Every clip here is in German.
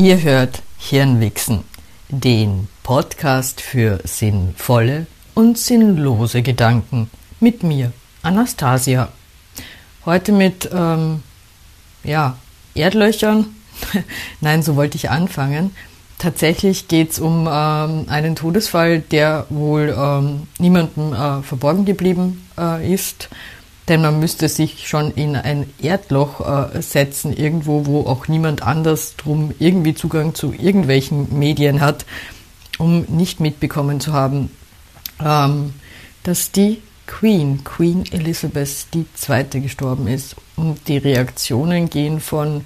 Ihr hört Hirnwichsen, den Podcast für sinnvolle und sinnlose Gedanken mit mir, Anastasia. Heute mit, ähm, ja, Erdlöchern. Nein, so wollte ich anfangen. Tatsächlich geht es um ähm, einen Todesfall, der wohl ähm, niemandem äh, verborgen geblieben äh, ist denn man müsste sich schon in ein Erdloch äh, setzen, irgendwo, wo auch niemand anders drum irgendwie Zugang zu irgendwelchen Medien hat, um nicht mitbekommen zu haben, ähm, dass die Queen, Queen Elizabeth II. gestorben ist. Und die Reaktionen gehen von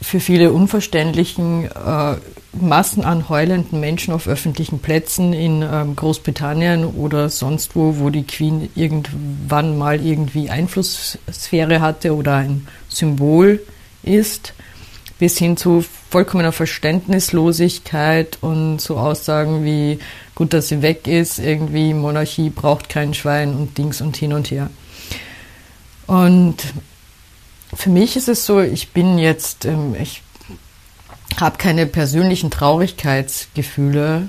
für viele unverständlichen äh, Massen an heulenden Menschen auf öffentlichen Plätzen in ähm, Großbritannien oder sonst wo, wo die Queen irgendwann mal irgendwie Einflusssphäre hatte oder ein Symbol ist, bis hin zu vollkommener Verständnislosigkeit und so Aussagen wie gut, dass sie weg ist, irgendwie Monarchie braucht kein Schwein und Dings und hin und her. Und für mich ist es so, ich bin jetzt, ähm, ich habe keine persönlichen Traurigkeitsgefühle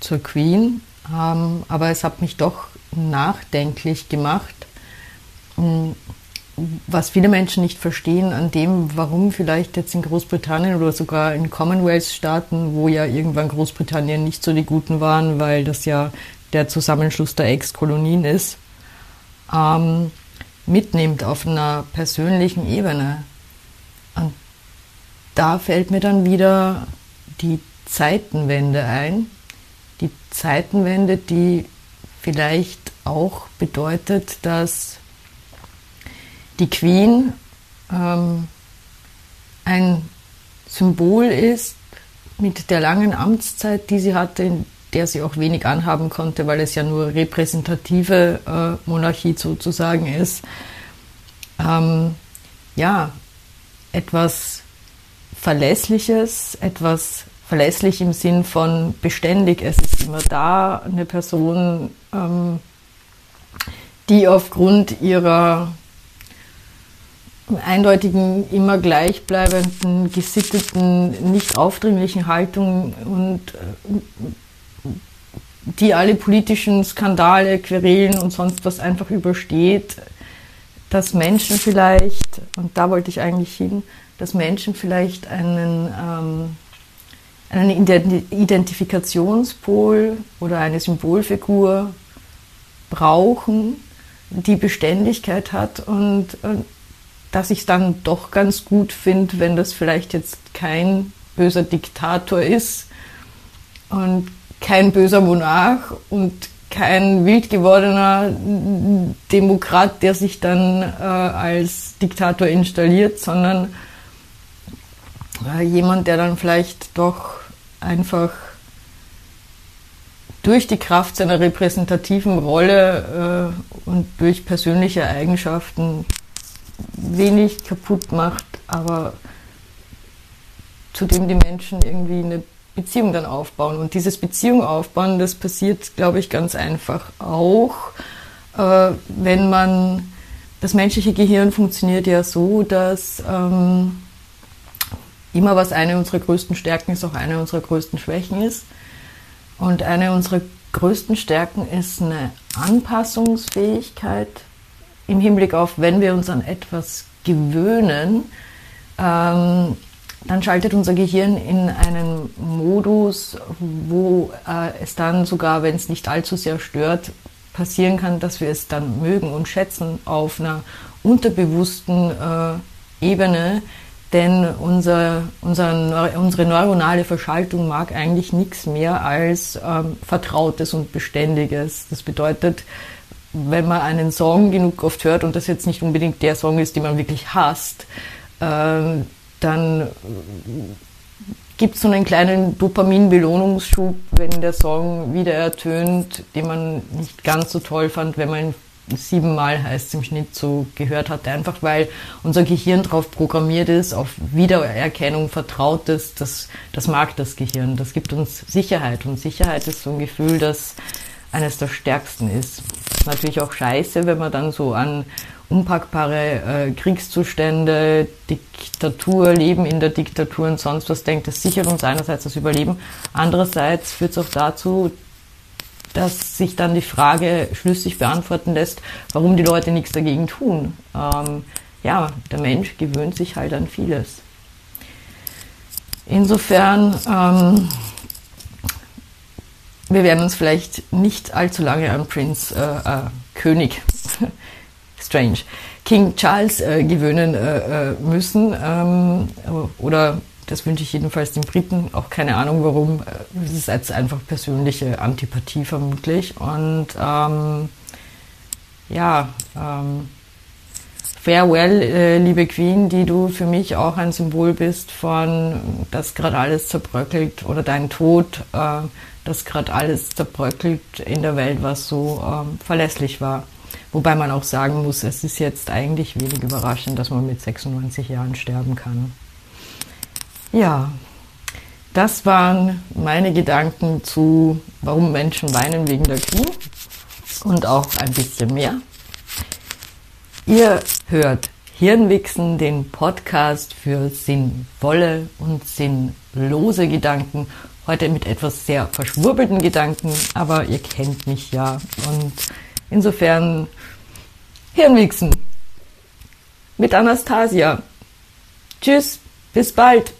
zur Queen, ähm, aber es hat mich doch nachdenklich gemacht, ähm, was viele Menschen nicht verstehen an dem, warum vielleicht jetzt in Großbritannien oder sogar in Commonwealth-Staaten, wo ja irgendwann Großbritannien nicht so die Guten waren, weil das ja der Zusammenschluss der Ex-Kolonien ist, ähm, mitnimmt auf einer persönlichen Ebene. Und da fällt mir dann wieder die Zeitenwende ein. Die Zeitenwende, die vielleicht auch bedeutet, dass die Queen ähm, ein Symbol ist mit der langen Amtszeit, die sie hatte, der sie auch wenig anhaben konnte, weil es ja nur repräsentative äh, Monarchie sozusagen ist. Ähm, ja, etwas Verlässliches, etwas verlässlich im Sinn von beständig. Es ist immer da eine Person, ähm, die aufgrund ihrer eindeutigen, immer gleichbleibenden, gesitteten, nicht aufdringlichen Haltung und äh, die alle politischen Skandale, Querelen und sonst was einfach übersteht, dass Menschen vielleicht, und da wollte ich eigentlich hin, dass Menschen vielleicht einen, ähm, einen Identifikationspol oder eine Symbolfigur brauchen, die Beständigkeit hat und, und dass ich es dann doch ganz gut finde, wenn das vielleicht jetzt kein böser Diktator ist und kein böser Monarch und kein wild gewordener Demokrat, der sich dann äh, als Diktator installiert, sondern äh, jemand, der dann vielleicht doch einfach durch die Kraft seiner repräsentativen Rolle äh, und durch persönliche Eigenschaften wenig kaputt macht, aber zu dem die Menschen irgendwie eine Beziehung dann aufbauen. Und dieses Beziehung aufbauen, das passiert, glaube ich, ganz einfach auch, äh, wenn man, das menschliche Gehirn funktioniert ja so, dass ähm, immer was eine unserer größten Stärken ist, auch eine unserer größten Schwächen ist. Und eine unserer größten Stärken ist eine Anpassungsfähigkeit im Hinblick auf, wenn wir uns an etwas gewöhnen, ähm, dann schaltet unser Gehirn in einen Modus, wo äh, es dann sogar, wenn es nicht allzu sehr stört, passieren kann, dass wir es dann mögen und schätzen auf einer unterbewussten äh, Ebene, denn unser, unser, unsere neuronale Verschaltung mag eigentlich nichts mehr als ähm, Vertrautes und Beständiges. Das bedeutet, wenn man einen Song genug oft hört und das jetzt nicht unbedingt der Song ist, den man wirklich hasst, äh, dann gibt es so einen kleinen Dopamin-Belohnungsschub, wenn der Song wieder ertönt, den man nicht ganz so toll fand, wenn man siebenmal heißt im Schnitt so gehört hat, einfach weil unser Gehirn darauf programmiert ist, auf Wiedererkennung, Vertrautes, das, das mag das Gehirn, das gibt uns Sicherheit und Sicherheit ist so ein Gefühl, das eines der stärksten ist. ist natürlich auch scheiße, wenn man dann so an unpackbare äh, Kriegszustände, Diktatur, Leben in der Diktatur und sonst was denkt, das sichert uns einerseits das Überleben, andererseits führt es auch dazu, dass sich dann die Frage schlüssig beantworten lässt, warum die Leute nichts dagegen tun. Ähm, ja, der Mensch gewöhnt sich halt an vieles. Insofern, ähm, wir werden uns vielleicht nicht allzu lange an Prinz äh, äh, König Strange King Charles äh, gewöhnen äh, äh, müssen ähm, oder das wünsche ich jedenfalls den Briten. Auch keine Ahnung warum. Es ist jetzt einfach persönliche Antipathie vermutlich. Und ähm, ja, ähm, Farewell, äh, liebe Queen, die du für mich auch ein Symbol bist von, dass gerade alles zerbröckelt oder dein Tod, äh, dass gerade alles zerbröckelt in der Welt, was so ähm, verlässlich war. Wobei man auch sagen muss, es ist jetzt eigentlich wenig überraschend, dass man mit 96 Jahren sterben kann. Ja, das waren meine Gedanken zu, warum Menschen weinen wegen der Queen und auch ein bisschen mehr. Ihr hört Hirnwichsen, den Podcast für sinnvolle und sinnlose Gedanken. Heute mit etwas sehr verschwurbelten Gedanken, aber ihr kennt mich ja. Und insofern Hirnwichsen mit Anastasia. Tschüss, bis bald.